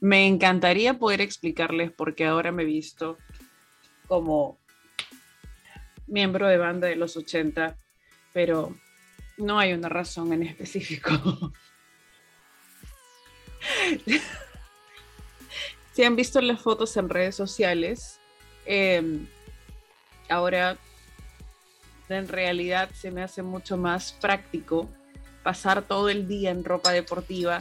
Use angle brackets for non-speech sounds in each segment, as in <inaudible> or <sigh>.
Me encantaría poder explicarles por qué ahora me he visto como miembro de banda de los 80, pero no hay una razón en específico. <laughs> si han visto las fotos en redes sociales, em, ahora en realidad se me hace mucho más práctico pasar todo el día en ropa deportiva,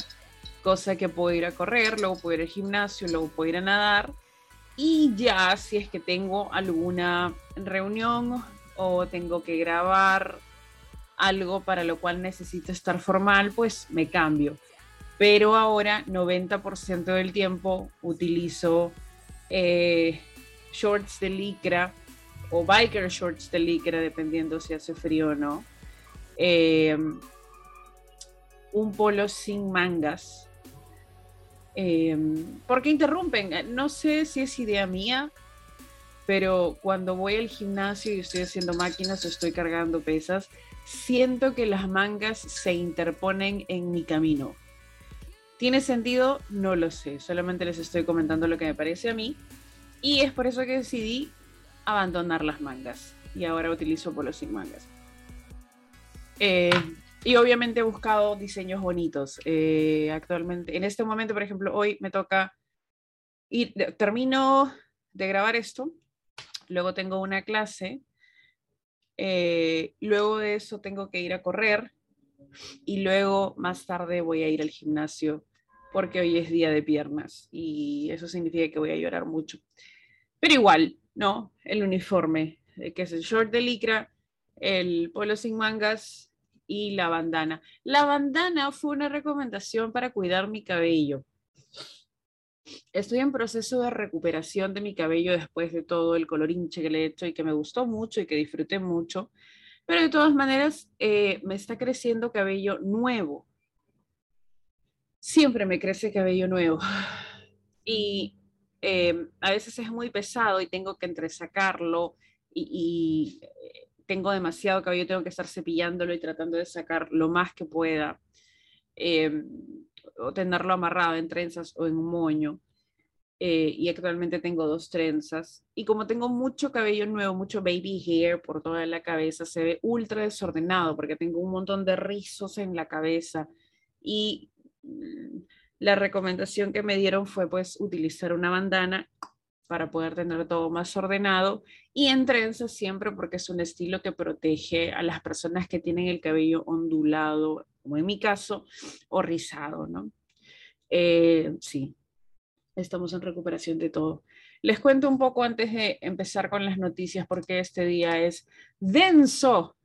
cosa que puedo ir a correr, luego puedo ir al gimnasio, luego puedo ir a nadar y ya si es que tengo alguna reunión o tengo que grabar algo para lo cual necesito estar formal, pues me cambio. Pero ahora 90% del tiempo utilizo eh, shorts de licra o biker shorts de licra, dependiendo si hace frío o no. Eh, un polo sin mangas. Eh, porque interrumpen, no sé si es idea mía, pero cuando voy al gimnasio y estoy haciendo máquinas o estoy cargando pesas, siento que las mangas se interponen en mi camino. ¿Tiene sentido? No lo sé, solamente les estoy comentando lo que me parece a mí y es por eso que decidí abandonar las mangas y ahora utilizo polos sin mangas. Eh, y obviamente he buscado diseños bonitos. Eh, actualmente, en este momento, por ejemplo, hoy me toca ir, termino de grabar esto, luego tengo una clase eh, luego de eso tengo que ir a correr y luego más tarde voy a ir al gimnasio porque hoy es día de piernas y eso significa que voy a llorar mucho. Pero igual, ¿no? El uniforme, eh, que es el short de licra, el polo sin mangas y la bandana. La bandana fue una recomendación para cuidar mi cabello. Estoy en proceso de recuperación de mi cabello después de todo el color hinche que le he hecho y que me gustó mucho y que disfruté mucho. Pero de todas maneras, eh, me está creciendo cabello nuevo. Siempre me crece cabello nuevo. <sighs> Y eh, a veces es muy pesado y tengo que entresacarlo y, tengo demasiado cabello, tengo que estar cepillándolo y tratando de sacar lo más que pueda o tenerlo amarrado en trenzas o en un moño. Eh, y actualmente tengo dos trenzas. Y como tengo mucho cabello nuevo, mucho baby hair por toda la cabeza, se ve ultra desordenado porque tengo un montón de rizos en la cabeza. Y mm, la recomendación que me dieron fue pues utilizar una bandana para poder tener todo más ordenado y en trenzas siempre porque es un estilo que protege a las personas que tienen el cabello ondulado, como en mi caso, o rizado, ¿no? Eh, sí, estamos en recuperación de todo. Les cuento un poco antes de empezar con las noticias porque este día es denso,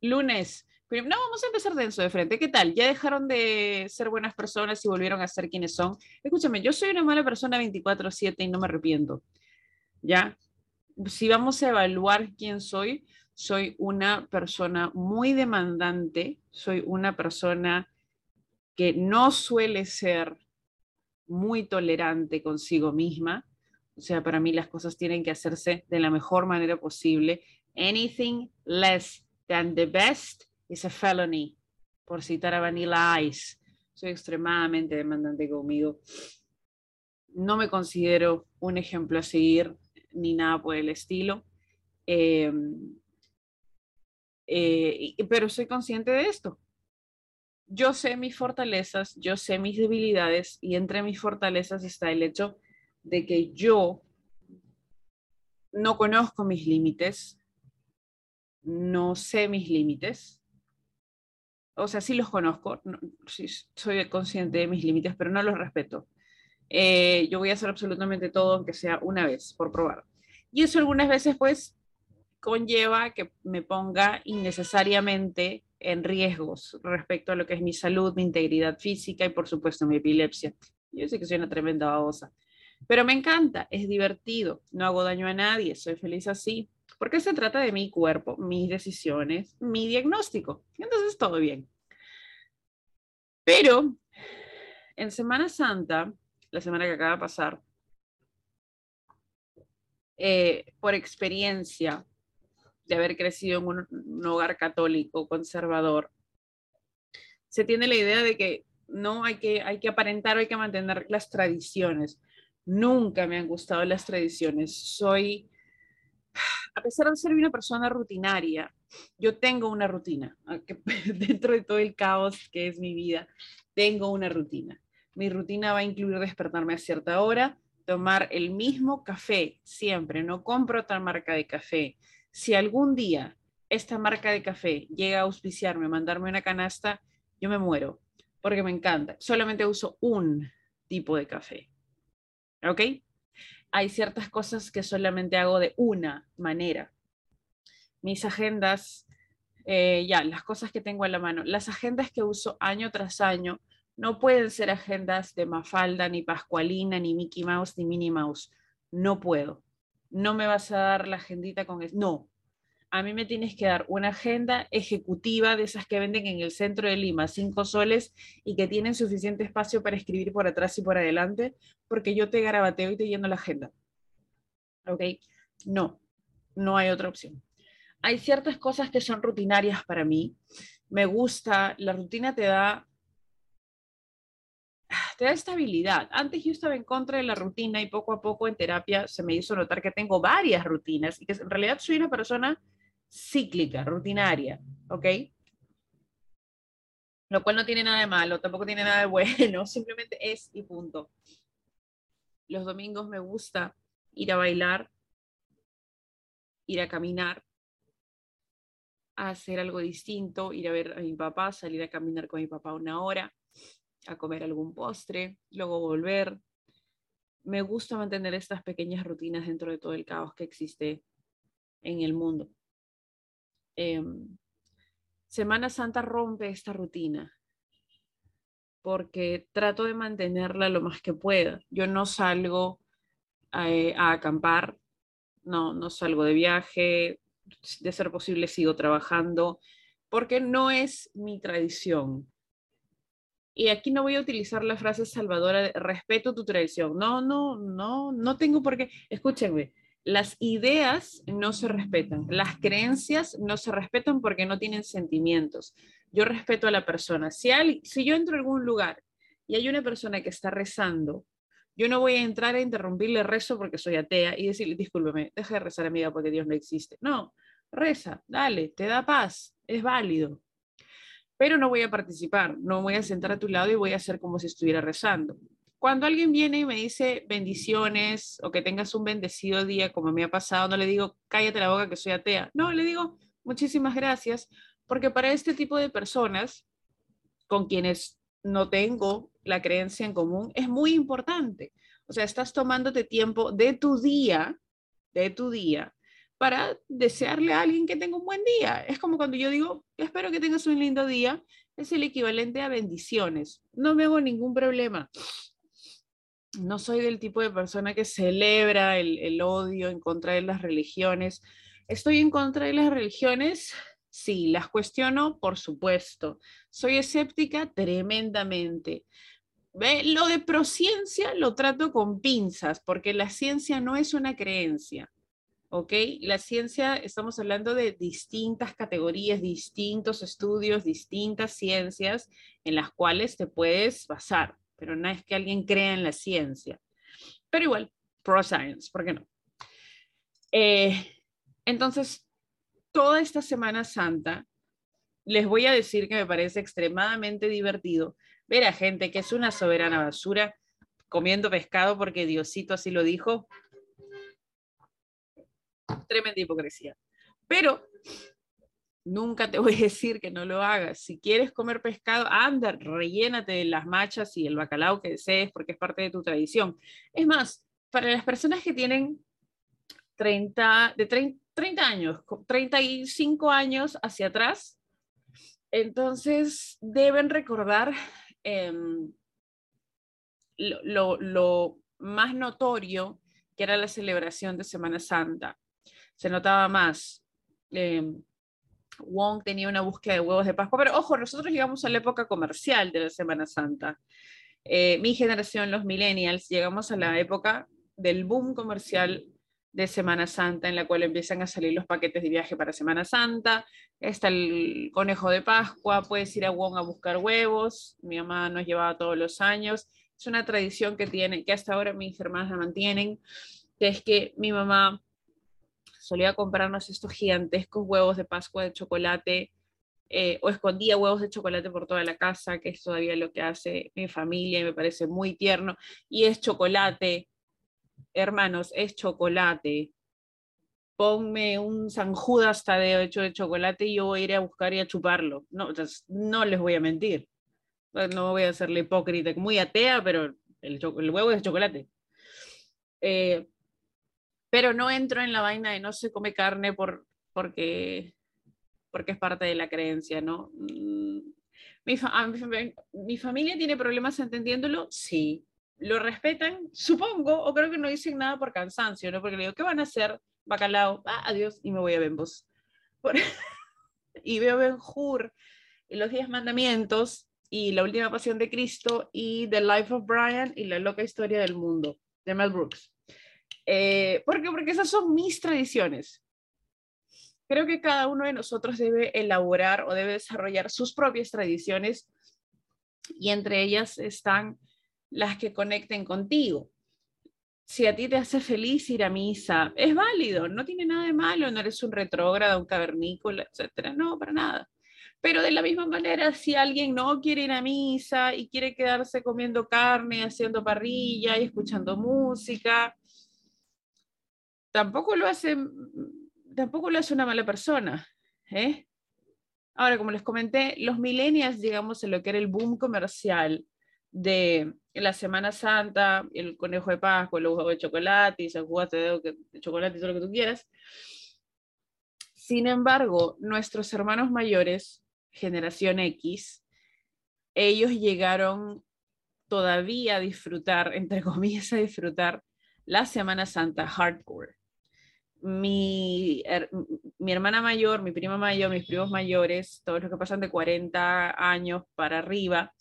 lunes. No, vamos a empezar denso de frente. ¿Qué tal? ¿Ya dejaron de ser buenas personas y volvieron a ser quienes son? Escúchame, yo soy una mala persona 24/7 y no me arrepiento. ¿Ya? Si vamos a evaluar quién soy, soy una persona muy demandante, soy una persona que no suele ser muy tolerante consigo misma. O sea, para mí las cosas tienen que hacerse de la mejor manera posible. Anything less than the best is a felony, por citar a Vanilla Ice. Soy extremadamente demandante conmigo. No me considero un ejemplo a seguir ni nada por el estilo. Em, eh, pero soy consciente de esto yo sé mis fortalezas, yo sé mis debilidades y entre mis fortalezas está el hecho de que yo no conozco mis límites, no sé mis límites. O sea, sí los conozco, soy consciente de mis límites, pero no los respeto. Eh, yo voy a hacer absolutamente todo, aunque sea una vez, por probar. Y eso algunas veces, pues, conlleva que me ponga innecesariamente en riesgos respecto a lo que es mi salud, mi integridad física y por supuesto mi epilepsia. Yo sé que soy una tremenda babosa, pero me encanta, es divertido, no hago daño a nadie, soy feliz así, porque se trata de mi cuerpo, mis decisiones, mi diagnóstico. Entonces todo bien. Pero en Semana Santa, la semana que acaba de pasar, eh, por experiencia, de haber crecido en un, hogar católico conservador, se tiene la idea de que no hay que, hay que aparentar, hay que mantener las tradiciones. Nunca me han gustado las tradiciones. Soy, a pesar de ser una persona rutinaria, yo tengo una rutina. <laughs> Dentro de todo el caos que es mi vida, tengo una rutina. Mi rutina va a incluir despertarme a cierta hora, tomar el mismo café siempre, no compro otra marca de café. Si algún día esta marca de café llega a auspiciarme, mandarme una canasta, yo me muero, porque me encanta. Solamente uso un tipo de café. ¿Ok? Hay ciertas cosas que solamente hago de una manera. Mis agendas, eh, ya, las cosas que tengo a la mano, las agendas que uso año tras año, no pueden ser agendas de Mafalda, ni Pascualina, ni Mickey Mouse, ni Minnie Mouse. No puedo. No me vas a dar la agendita con eso. No. A mí me tienes que dar una agenda ejecutiva de esas que venden en el centro de Lima, cinco soles, y que tienen suficiente espacio para escribir por atrás y por adelante, porque yo te garabateo y te lleno la agenda. ¿Ok? No, no hay otra opción. Hay ciertas cosas que son rutinarias para mí. Me gusta, la rutina te da te da estabilidad. Antes yo estaba en contra de la rutina y poco a poco en terapia se me hizo notar que tengo varias rutinas y que en realidad soy una persona cíclica, rutinaria, ¿ok? Lo cual no tiene nada de malo, tampoco tiene nada de bueno, <laughs> simplemente es y punto. Los domingos me gusta ir a bailar, ir a caminar, hacer algo distinto, ir a ver a mi papá, salir a caminar con mi papá una hora a comer algún postre, luego volver. Me gusta mantener estas pequeñas rutinas dentro de todo el caos que existe en el mundo. Em, Semana Santa rompe esta rutina porque trato de mantenerla lo más que pueda. Yo no salgo a, a acampar, no, no salgo de viaje, de ser posible sigo trabajando, porque no es mi tradición. Y aquí no voy a utilizar la frase salvadora de respeto tu tradición. No, no, no, no tengo por qué. Escúchenme, las ideas no se respetan, las creencias no se respetan porque no tienen sentimientos. Yo respeto a la persona. Si, si yo entro a algún lugar y hay una persona que está rezando, yo no voy a entrar a interrumpirle rezo porque soy atea y decirle, discúlpeme, deja de rezar, amiga, porque Dios no existe. No, reza, dale, te da paz, es válido pero no voy a participar, no voy a sentar a tu lado y voy a hacer como si estuviera rezando. Cuando alguien viene y me dice bendiciones o que tengas un bendecido día, como me ha pasado, no le digo cállate la boca que soy atea. No, le digo muchísimas gracias, porque para este tipo de personas con quienes no tengo la creencia en común, es muy importante. O sea, estás tomándote tiempo de tu día, de tu día, para desearle a alguien que tenga un buen día. Es como cuando yo digo, espero que tengas un lindo día, es el equivalente a bendiciones. No me hago ningún problema. No soy del tipo de persona que celebra el, odio en contra de las religiones. ¿Estoy en contra de las religiones? Sí, las cuestiono, por supuesto. Soy escéptica tremendamente. ¿Ve? Lo de prociencia lo trato con pinzas, porque la ciencia no es una creencia. ¿ok? La ciencia, estamos hablando de distintas categorías, distintos estudios, distintas ciencias en las cuales te puedes basar, pero no es que alguien crea en la ciencia. Pero igual, pro science, ¿por qué no? Eh, entonces, toda esta Semana Santa, les voy a decir que me parece extremadamente divertido ver a gente que es una soberana basura comiendo pescado porque Diosito así lo dijo, tremenda hipocresía. Pero nunca te voy a decir que no lo hagas. Si quieres comer pescado, anda, rellénate de las machas y el bacalao que desees porque es parte de tu tradición. Es más, para las personas que tienen 30, de 30, años, 35 años hacia atrás, entonces deben recordar em, lo, lo más notorio que era la celebración de Semana Santa se notaba más. Eh, Wong tenía una búsqueda de huevos de Pascua, pero ojo, nosotros llegamos a la época comercial de la Semana Santa. Eh, mi generación, los millennials, llegamos a la época del boom comercial de Semana Santa, en la cual empiezan a salir los paquetes de viaje para Semana Santa. Está el conejo de Pascua, puedes ir a Wong a buscar huevos. Mi mamá nos llevaba todos los años. Es una tradición que tiene, que hasta ahora mis hermanas la mantienen, que es que mi mamá solía comprarnos estos gigantescos huevos de Pascua de chocolate eh, o escondía huevos de chocolate por toda la casa, que es todavía lo que hace mi familia y me parece muy tierno. Y es chocolate, hermanos, es chocolate. Ponme un San Judas Tadeo hecho de chocolate y yo voy a buscar y a chuparlo. No, les voy a mentir. No voy a hacerle hipócrita, muy atea, pero el, el huevo es de chocolate. Eh, pero no entro en la vaina de no se come carne por, porque porque es parte de la creencia, ¿no? Mm, mi, mi, familia tiene problemas entendiéndolo, sí. ¿Lo respetan? Supongo, o creo que no dicen nada por cansancio, ¿no? Porque le digo, ¿qué van a hacer? Bacalao, ah, adiós, y me voy a Bembos. <laughs> y veo Ben Hur, y los Diez Mandamientos, y La Última Pasión de Cristo, y The Life of Brian, y La Loca Historia del Mundo, de Mel Brooks. Eh, ¿Por qué? Porque esas son mis tradiciones. Creo que cada uno de nosotros debe elaborar o debe desarrollar sus propias tradiciones y entre ellas están las que conecten contigo. Si a ti te hace feliz ir a misa, es válido, no tiene nada de malo, no eres un retrógrado, un cavernícola, etcétera, no, para nada. Pero de la misma manera, si alguien no quiere ir a misa y quiere quedarse comiendo carne, haciendo parrilla y escuchando música, tampoco lo hace tampoco lo es una mala persona. ¿eh? Ahora, como les comenté, los millennials, digamos, en lo que era el boom comercial de la Semana Santa, el conejo de Pascua, el huevo de chocolate, y San de, chocolate todo lo que tú quieras. Sin embargo, nuestros hermanos mayores, generación X, ellos llegaron todavía a disfrutar, entre comillas, a disfrutar la Semana Santa hardcore mi, mi, hermana mayor, mi prima mayor, mis primos mayores, todos los que pasan de 40 años para arriba,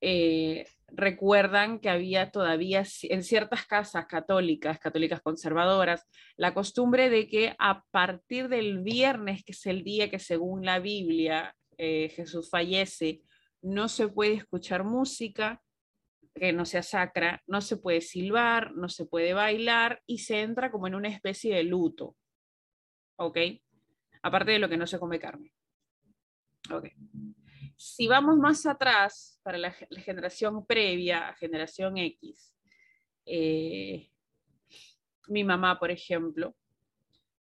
eh, recuerdan que había todavía en ciertas casas católicas, católicas conservadoras, la costumbre de que a partir del viernes, que es el día que según la Biblia eh, Jesús fallece, no se puede escuchar música, que no sea sacra, no se puede silbar, no se puede bailar y se entra como en una especie de luto. ¿Ok? Aparte de lo que no se come carne. Ok. Si vamos más atrás, para la, generación previa, generación X, eh, mi mamá, por ejemplo,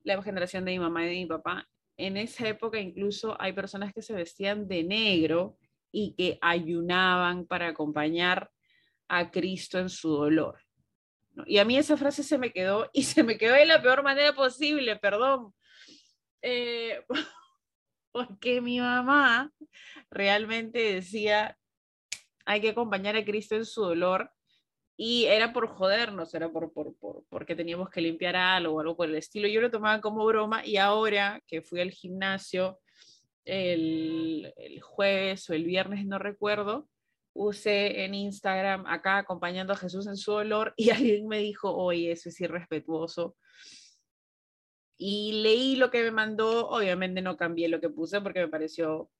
la generación de mi mamá y de mi papá, en esa época incluso hay personas que se vestían de negro y que ayunaban para acompañar a Cristo en su dolor. Y a mí esa frase se me quedó <laughs> y se me quedó de la peor manera posible, perdón. Eh, <laughs> porque mi mamá realmente decía, hay que acompañar a Cristo en su dolor y era por jodernos, era por, por, por, porque teníamos que limpiar algo o algo por el estilo. Yo lo tomaba como broma y ahora que fui al gimnasio el, el jueves o el viernes, no recuerdo, puse en Instagram acá acompañando a Jesús en su dolor y <laughs> alguien me dijo, oye, eso es irrespetuoso. Y leí lo que me mandó, obviamente no cambié lo que puse porque me pareció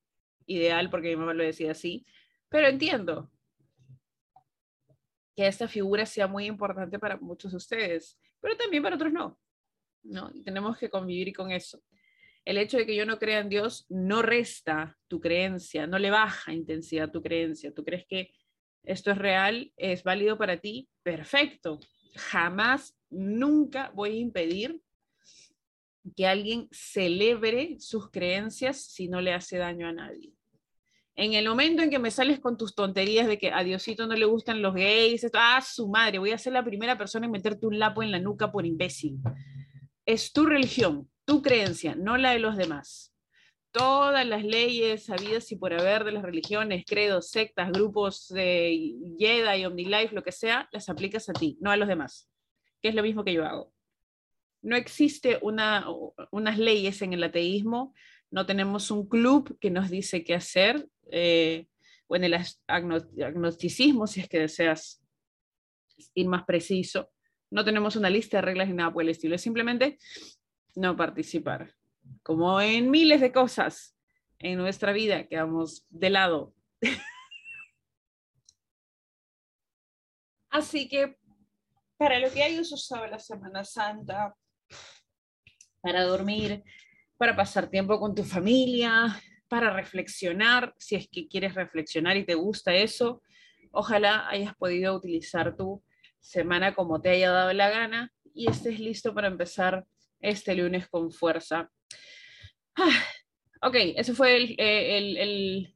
ideal, porque mi mamá lo decía así, pero entiendo que esta figura sea muy importante para muchos de ustedes, pero también para otros no. ¿no? Tenemos que convivir con eso. El hecho de que yo no crea en Dios no resta tu creencia, no le baja intensidad tu creencia. Tú crees que esto es real, es válido para ti, perfecto. Jamás, nunca voy a impedir que alguien celebre sus creencias si no le hace daño a nadie. En el momento en que me sales con tus tonterías de que a Diosito no le gustan los gays, esto, ah, su madre, voy a ser la primera persona en meterte un lapo en la nuca por imbécil. Es tu religión, tu creencia, no la de los demás. Todas las leyes sabidas y por haber de las religiones, credos, sectas, grupos de Jedi, OmniLife, lo que sea, las aplicas a ti, no a los demás, que es lo mismo que yo hago. No existe una, unas leyes en el ateísmo, no tenemos un club que nos dice qué hacer, eh, o en el agnosticismo, si es que deseas ir más preciso, no tenemos una lista de reglas ni nada por el estilo, es simplemente no participar. Como en miles de cosas en nuestra vida, quedamos de lado. <laughs> Así que para lo que hay uso sabe la Semana Santa, para dormir, para pasar tiempo con tu familia, para reflexionar, si es que quieres reflexionar y te gusta eso, ojalá hayas podido utilizar tu semana como te haya dado la gana y estés listo para empezar este lunes con fuerza. Ah, ok, ese fue el, eh, el, el,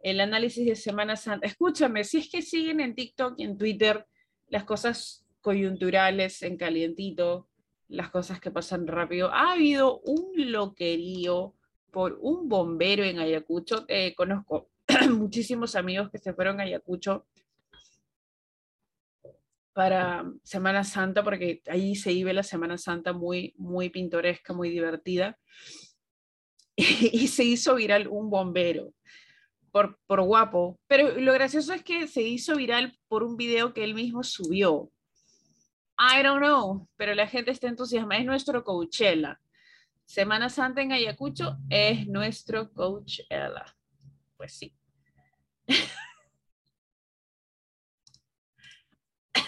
el, análisis de Semana Santa. Escúchame, si es que siguen en TikTok y en Twitter las cosas coyunturales en calientito, las cosas que pasan rápido, ha habido un loquerío por un bombero en Ayacucho. Eh, conozco <clears throat> muchísimos amigos que se fueron a Ayacucho para Semana Santa, porque ahí se vive la Semana Santa muy, muy pintoresca, muy divertida. <laughs> Y, se hizo viral un bombero por, por guapo. Pero lo gracioso es que se hizo viral por un video que él mismo subió. I don't know, pero la gente está entusiasmada. Es nuestro Coachella. Semana Santa en Ayacucho es nuestro Coachella. Pues sí. <laughs>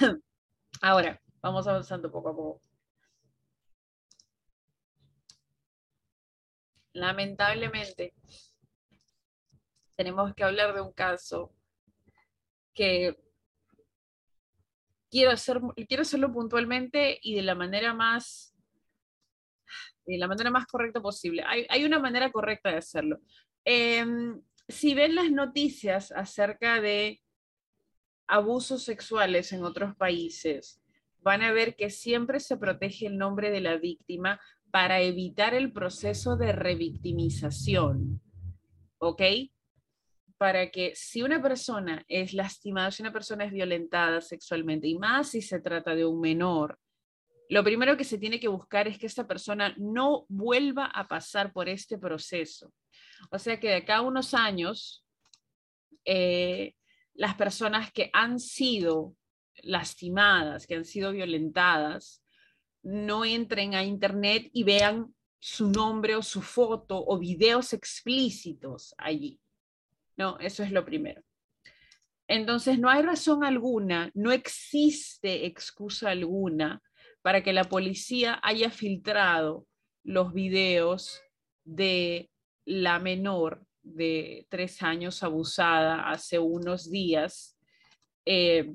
<coughs> Ahora, vamos avanzando poco a poco. Lamentablemente, tenemos que hablar de un caso que quiero, hacer, quiero hacerlo puntualmente y de la manera más de la manera más correcta posible. Hay, una manera correcta de hacerlo. Em, si ven las noticias acerca de abusos sexuales en otros países, van a ver que siempre se protege el nombre de la víctima para evitar el proceso de revictimización. ¿Ok? Para que si una persona es lastimada, si una persona es violentada sexualmente, y más si se trata de un menor, lo primero que se tiene que buscar es que esta persona no vuelva a pasar por este proceso. O sea que de acá a unos años, eh, las personas que han sido lastimadas, que han sido violentadas, no entren a Internet y vean su nombre o su foto o videos explícitos allí. No, eso es lo primero. Entonces, no hay razón alguna, no existe excusa alguna para que la policía haya filtrado los videos de la menor de tres años abusada hace unos días eh,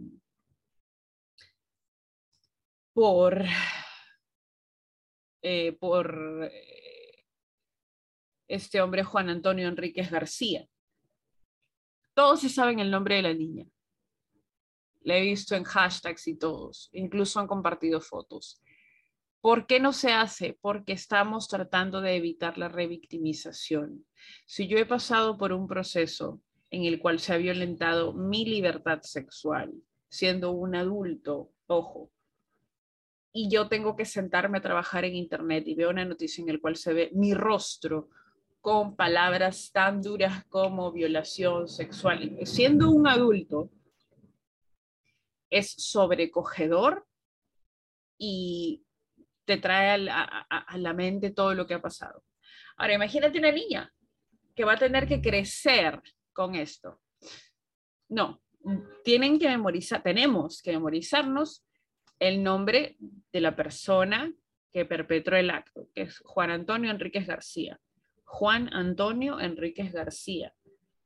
por, eh, por eh, este hombre Juan Antonio Enríquez García. Todos se saben el nombre de la niña. La he visto en hashtags y todos, incluso han compartido fotos. ¿Por qué no se hace? Porque estamos tratando de evitar la revictimización. Si yo he pasado por un proceso en el cual se ha violentado mi libertad sexual, siendo un adulto, ojo, y yo tengo que sentarme a trabajar en Internet y veo una noticia en la cual se ve mi rostro con palabras tan duras como violación sexual, siendo un adulto, es sobrecogedor y te trae a la, mente todo lo que ha pasado. Ahora, imagínate una niña que va a tener que crecer con esto. No, tienen que memorizar, tenemos que memorizarnos el nombre de la persona que perpetró el acto, que es Juan Antonio Enríquez García. Juan Antonio Enríquez García.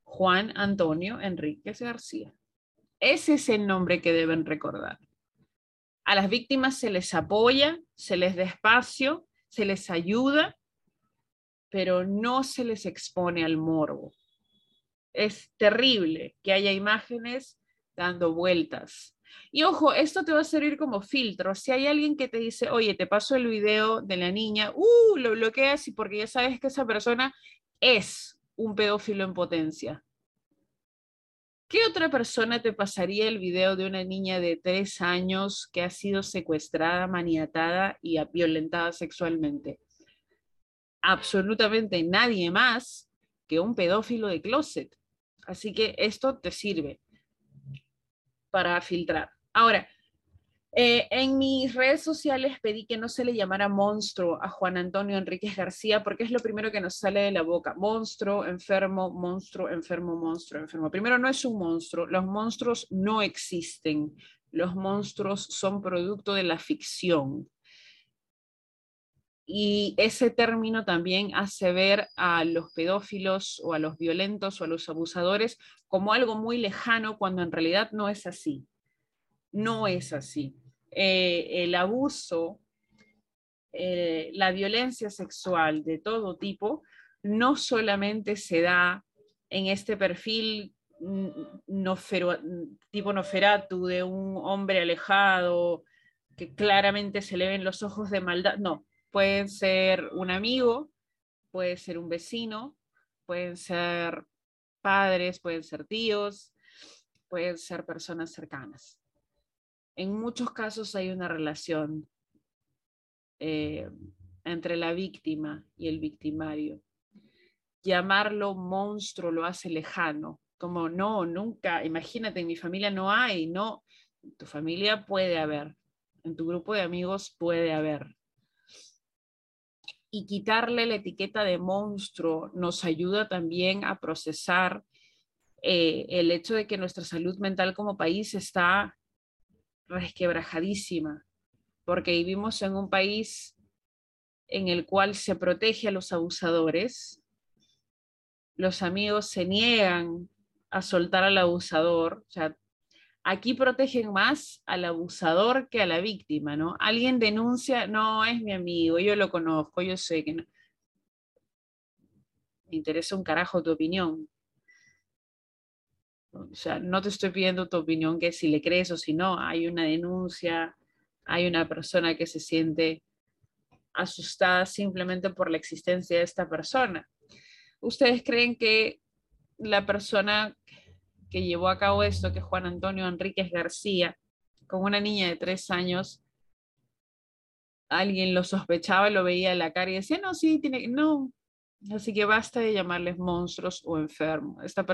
Juan Antonio Enríquez García. Ese es el nombre que deben recordar. A las víctimas se les apoya, se les da espacio, se les ayuda, pero no se les expone al morbo. Es terrible que haya imágenes dando vueltas. Y ojo, esto te va a servir como filtro. Si hay alguien que te dice, oye, te paso el video de la niña, uh, lo bloqueas y porque ya sabes que esa persona es un pedófilo en potencia. ¿Qué otra persona te pasaría el video de una niña de tres años que ha sido secuestrada, maniatada y violentada sexualmente? Absolutamente nadie más que un pedófilo de closet. Así que esto te sirve para filtrar. Ahora, Eh, en mis redes sociales pedí que no se le llamara monstruo a Juan Antonio Enríquez García porque es lo primero que nos sale de la boca. Monstruo, enfermo, monstruo, enfermo, monstruo, enfermo. Primero, no es un monstruo. Los monstruos no existen. Los monstruos son producto de la ficción. Y ese término también hace ver a los pedófilos o a los violentos o a los abusadores como algo muy lejano cuando en realidad no es así. No es así. Eh, el abuso, eh, la violencia sexual de todo tipo, no solamente se da en este perfil tipo Noferatu de un hombre alejado que claramente se le ven los ojos de maldad, no, pueden ser un amigo, puede ser un vecino, pueden ser padres, pueden ser tíos, pueden ser personas cercanas. En muchos casos hay una relación eh, entre la víctima y el victimario. Llamarlo monstruo lo hace lejano, como no, nunca, imagínate, en mi familia no hay, no, en tu familia puede haber, en tu grupo de amigos puede haber. Y quitarle la etiqueta de monstruo nos ayuda también a procesar eh, el hecho de que nuestra salud mental como país está resquebrajadísima, porque vivimos en un país en el cual se protege a los abusadores, los amigos se niegan a soltar al abusador, o sea, aquí protegen más al abusador que a la víctima, ¿no? Alguien denuncia, no, es mi amigo, yo lo conozco, yo sé que no. Me interesa un carajo tu opinión. O sea, no te estoy pidiendo tu opinión que si le crees o si no, hay una denuncia, hay una persona que se siente asustada simplemente por la existencia de esta persona. ¿Ustedes creen que la persona que llevó a cabo esto, que Juan Antonio Enríquez García, con una niña de tres años, alguien lo sospechaba, lo veía en la cara y decía, no, sí, tiene, no, Así que basta de llamarles monstruos o enfermos. Esta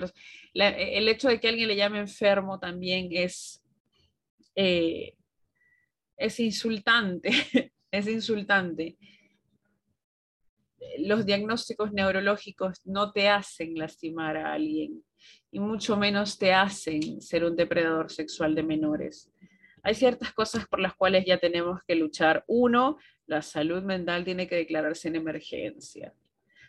el hecho de que alguien le llame enfermo también es, eh, es insultante, <laughs> es insultante. Los diagnósticos neurológicos no te hacen lastimar a alguien y mucho menos te hacen ser un depredador sexual de menores. Hay ciertas cosas por las cuales ya tenemos que luchar. Uno, la salud mental tiene que declararse en emergencia.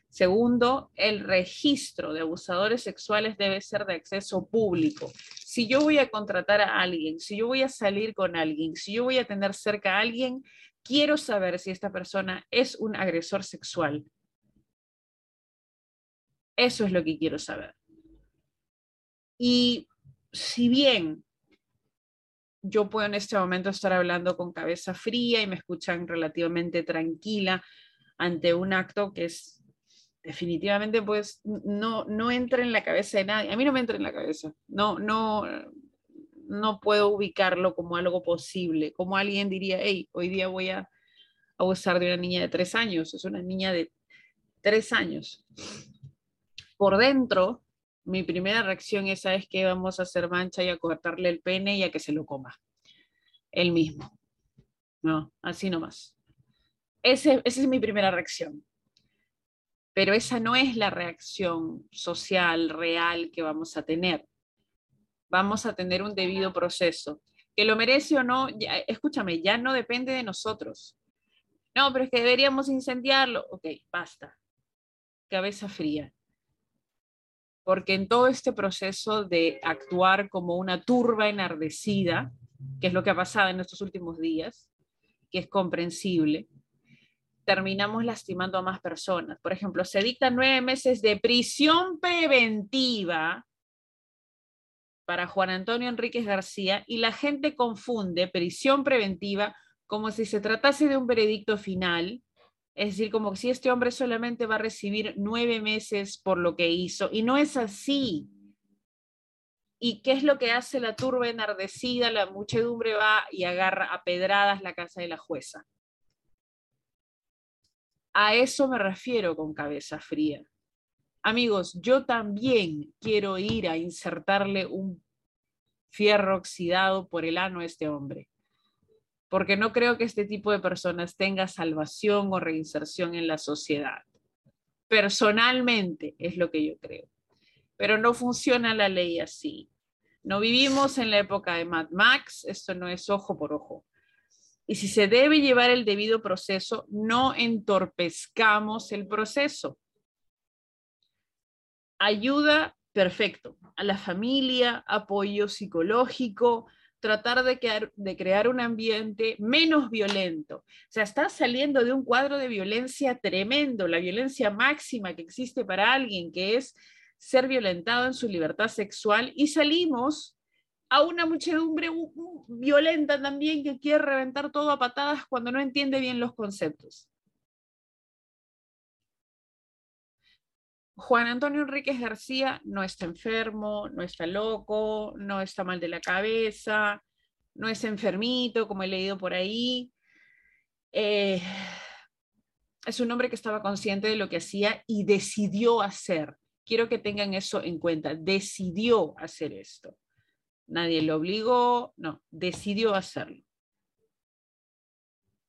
Segundo, el registro de abusadores sexuales debe ser de acceso público. Si yo voy a contratar a alguien, si yo voy a salir con alguien, si yo voy a tener cerca a alguien, quiero saber si esta persona es un agresor sexual. Eso es lo que quiero saber. Y si bien yo puedo en este momento estar hablando con cabeza fría y me escuchan relativamente tranquila ante un acto que es definitivamente pues no, no entra en la cabeza de nadie. A mí no me entra en la cabeza. No, no, no puedo ubicarlo como algo posible. Como alguien diría, hey, hoy día voy a abusar de una niña de tres años. Es una niña de tres años. Por dentro, mi primera reacción esa es que vamos a hacer mancha y a cortarle el pene y a que se lo coma. Él mismo. No, así nomás. Ese, esa es mi primera reacción pero esa no es la reacción social real que vamos a tener. Vamos a tener un debido proceso. Que lo merece o no, escúchame, ya no depende de nosotros. No, pero es que deberíamos incendiarlo. Ok, basta. Cabeza fría. Porque en todo este proceso de actuar como una turba enardecida, que es lo que ha pasado en estos últimos días, que es comprensible, terminamos lastimando a más personas. Por ejemplo, se dictan nueve meses de prisión preventiva para Juan Antonio Enríquez García y la gente confunde prisión preventiva como si se tratase de un veredicto final, es decir, como si este hombre solamente va a recibir nueve meses por lo que hizo, y no es así. ¿Y qué es lo que hace la turba enardecida? La muchedumbre va y agarra a pedradas la casa de la jueza. A eso me refiero con cabeza fría. Amigos, yo también quiero ir a insertarle un fierro oxidado por el ano a este hombre. porque no creo que este tipo de personas tenga salvación o reinserción en la sociedad. Personalmente es lo que yo creo. Pero no funciona la ley así. No vivimos en la época de Mad Max, esto no es ojo por ojo. Y si se debe llevar el debido proceso, no entorpezcamos el proceso. Ayuda, perfecto. A la familia, apoyo psicológico, tratar de, crear un ambiente menos violento. O sea, estás saliendo de un cuadro de violencia tremendo, la violencia máxima que existe para alguien, que es ser violentado en su libertad sexual, y salimos a una muchedumbre violenta también que quiere reventar todo a patadas cuando no entiende bien los conceptos. Juan Antonio Enríquez García no está enfermo, no está loco, no está mal de la cabeza, no es enfermito, como he leído por ahí. Eh, es un hombre que estaba consciente de lo que hacía y decidió hacer. Quiero que tengan eso en cuenta. Decidió hacer esto nadie lo obligó, no, decidió hacerlo.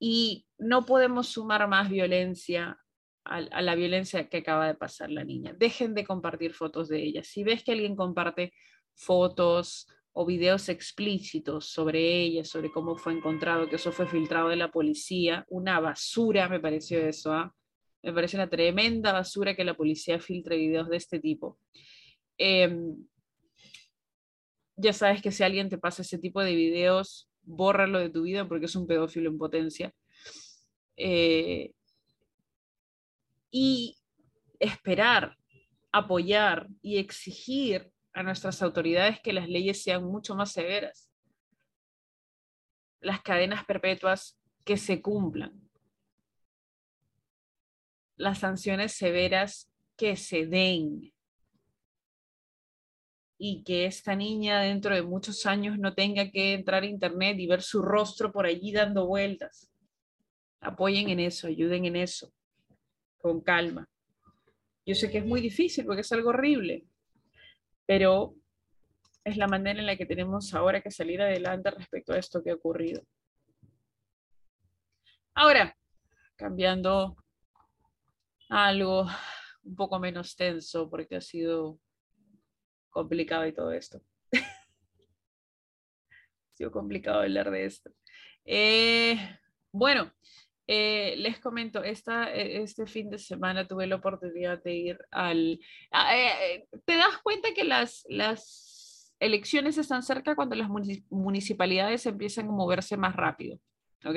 Y no podemos sumar más violencia a, la violencia que acaba de pasar la niña. Dejen de compartir fotos de ella. Si ves que alguien comparte fotos o videos explícitos sobre ella, sobre cómo fue encontrado, que eso fue filtrado de la policía, una basura me pareció eso, ¿ah? me parece una tremenda basura que la policía filtre videos de este tipo. Em, ya sabes que si alguien te pasa ese tipo de videos, bórralo de tu vida porque es un pedófilo en potencia. Eh, y esperar, apoyar y exigir a nuestras autoridades que las leyes sean mucho más severas. Las cadenas perpetuas que se cumplan. Las sanciones severas que se den y que esta niña dentro de muchos años no tenga que entrar a internet y ver su rostro por allí dando vueltas. Apoyen en eso, ayuden en eso, con calma. Yo sé que es muy difícil porque es algo horrible, pero es la manera en la que tenemos ahora que salir adelante respecto a esto que ha ocurrido. Ahora, cambiando algo un poco menos tenso porque ha sido complicado y todo esto. <laughs> ha sido complicado hablar de esto. Eh, bueno, eh, les comento, esta, e, este fin de semana tuve la oportunidad de ir al... Eh, ¿Te das cuenta que las, las elecciones están cerca cuando las municipalidades empiezan a moverse más rápido? ¿Ok?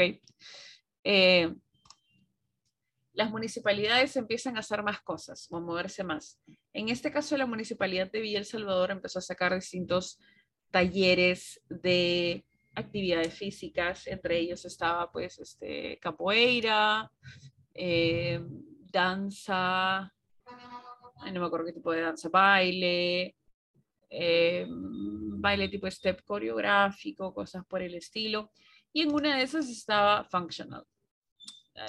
Las municipalidades empiezan a hacer más cosas o a moverse más. En este caso, la municipalidad de Villa El Salvador empezó a sacar distintos talleres de actividades físicas, entre ellos estaba pues este, capoeira, eh, danza, no me acuerdo qué tipo de danza, baile, eh, baile tipo step coreográfico, cosas por el estilo. Y en una de esas estaba functional.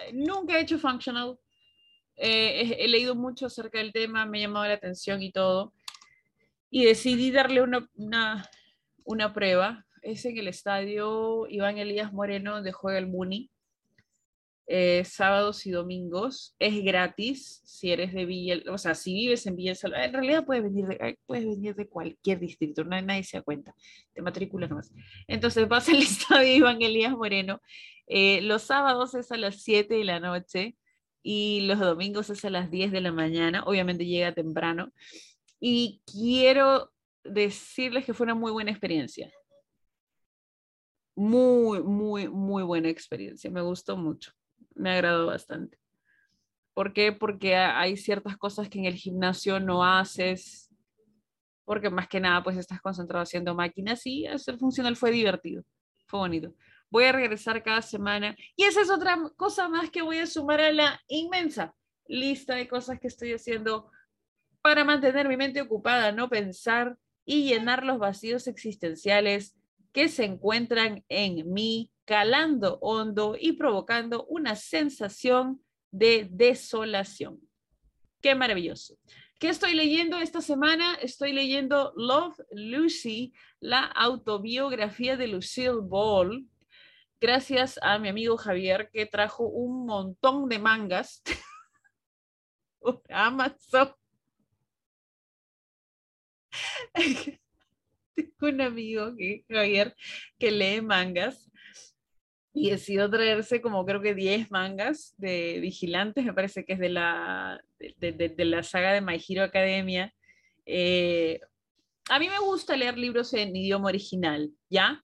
Eh, nunca he hecho functional. Eh, he, leído mucho acerca del tema, me ha llamado la atención y todo. Y decidí darle una, una, una prueba. Es en el estadio Iván Elías Moreno de Juega el Muni. Eh, sábados y domingos. Es gratis si eres de Villa, o sea, si vives en Villa Salvador. En realidad puedes venir de, puedes venir de cualquier distrito, no, nadie se da cuenta. Te matriculas nomás. Entonces vas al <laughs> estadio Iván Elías Moreno eh, los sábados es a las 7 de la noche y los domingos es a las 10 de la mañana. Obviamente llega temprano. Y quiero decirles que fue una muy buena experiencia. Muy, muy, muy buena experiencia. Me gustó mucho. Me agradó bastante. ¿Por qué? Porque hay ciertas cosas que en el gimnasio no haces, porque más que nada pues estás concentrado haciendo máquinas y hacer funcional fue divertido, fue bonito voy a regresar cada semana. Y esa es otra cosa más que voy a sumar a la inmensa lista de cosas que estoy haciendo para mantener mi mente ocupada, no pensar y llenar los vacíos existenciales que se encuentran en mí, calando hondo y provocando una sensación de desolación. Qué maravilloso. ¿Qué estoy leyendo esta semana? Estoy leyendo Love Lucy, la autobiografía de Lucille Ball, gracias a mi amigo Javier que trajo un montón de mangas <laughs> Amazon. <laughs> Tengo un amigo Javier que lee mangas y decidió traerse como creo que 10 mangas de vigilantes, me parece que es de la, de, la saga de My Hero Academia. Eh, a mí me gusta leer libros en idioma original, ¿ya?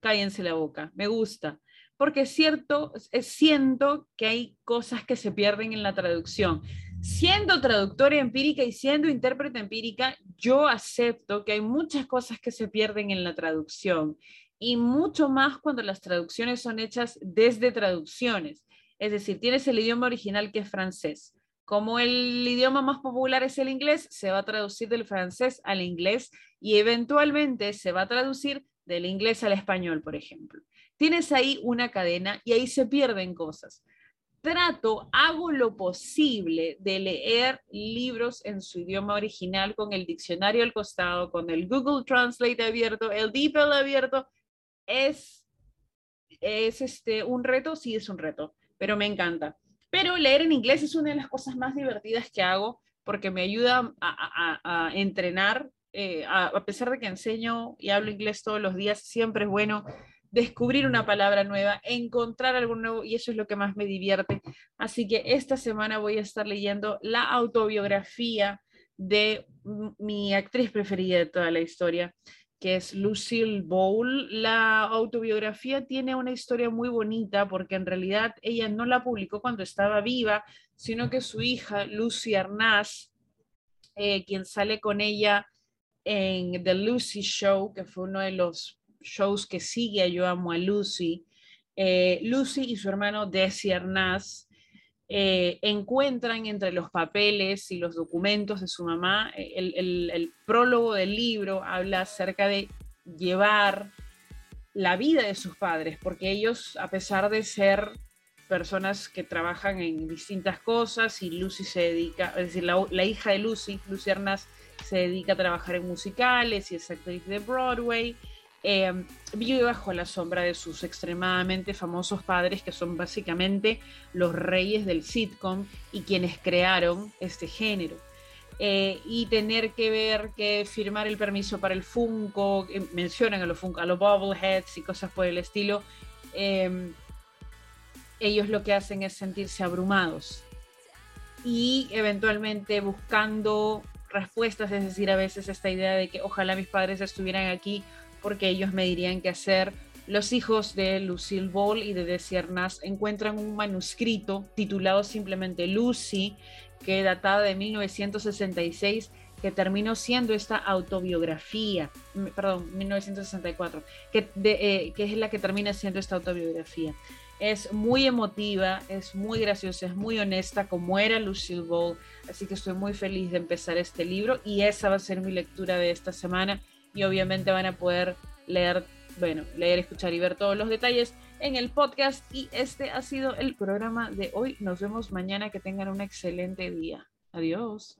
Cállense la boca, me gusta. Porque es cierto, es, siento que hay cosas que se pierden en la traducción. Siendo traductora empírica y siendo intérprete empírica, yo acepto que hay muchas cosas que se pierden en la traducción y mucho más cuando las traducciones son hechas desde traducciones. Es decir, tienes el idioma original que es francés. Como el idioma más popular es el inglés, se va a traducir del francés al inglés y eventualmente se va a traducir del inglés al español, por ejemplo. Tienes ahí una cadena y ahí se pierden cosas. Trato, hago lo posible de leer libros en su idioma original con el diccionario al costado, con el Google Translate abierto, el DeepL abierto, es, es este, un reto, sí es un reto, pero me encanta. Pero leer en inglés es una de las cosas más divertidas que hago porque me ayuda a, entrenar, eh, a, pesar de que enseño y hablo inglés todos los días, siempre es bueno descubrir una palabra nueva, encontrar algo nuevo y eso es lo que más me divierte. Así que esta semana voy a estar leyendo la autobiografía de mi actriz preferida de toda la historia, que es Lucille Bowl. La autobiografía tiene una historia muy bonita porque en realidad ella no la publicó cuando estaba viva, sino que su hija, Lucy Arnaz, eh, quien sale con ella en The Lucy Show, que fue uno de los shows que sigue a Yo Amo a Lucy, eh, Lucy y su hermano Desi Arnaz eh, encuentran entre los papeles y los documentos de su mamá, eh, el, prólogo del libro habla acerca de llevar la vida de sus padres, porque ellos, a pesar de ser personas que trabajan en distintas cosas, y Lucy se dedica, es decir, la, hija de Lucy, Lucy Arnaz, se dedica a trabajar en musicales y es actriz de Broadway, eh, vive bajo la sombra de sus extremadamente famosos padres, que son básicamente los reyes del sitcom y quienes crearon este género. Eh, y tener que ver que firmar el permiso para el Funko, mencionan a los Funko, a los Bubbleheads y cosas por el estilo, eh, ellos lo que hacen es sentirse abrumados y eventualmente buscando respuestas, es decir, a veces esta idea de que ojalá mis padres estuvieran aquí porque ellos me dirían qué hacer. Los hijos de Lucille Ball y de Desi Arnaz encuentran un manuscrito titulado simplemente Lucy, que databa de 1966, que terminó siendo esta autobiografía, perdón, 1964, que, eh, que es la que termina siendo esta autobiografía. Es muy emotiva, es muy graciosa, es muy honesta, como era Lucille Ball. Así que estoy muy feliz de empezar este libro y esa va a ser mi lectura de esta semana y obviamente van a poder leer, bueno, leer, escuchar y ver todos los detalles en el podcast. Y este ha sido el programa de hoy. Nos vemos mañana. Que tengan un excelente día. Adiós.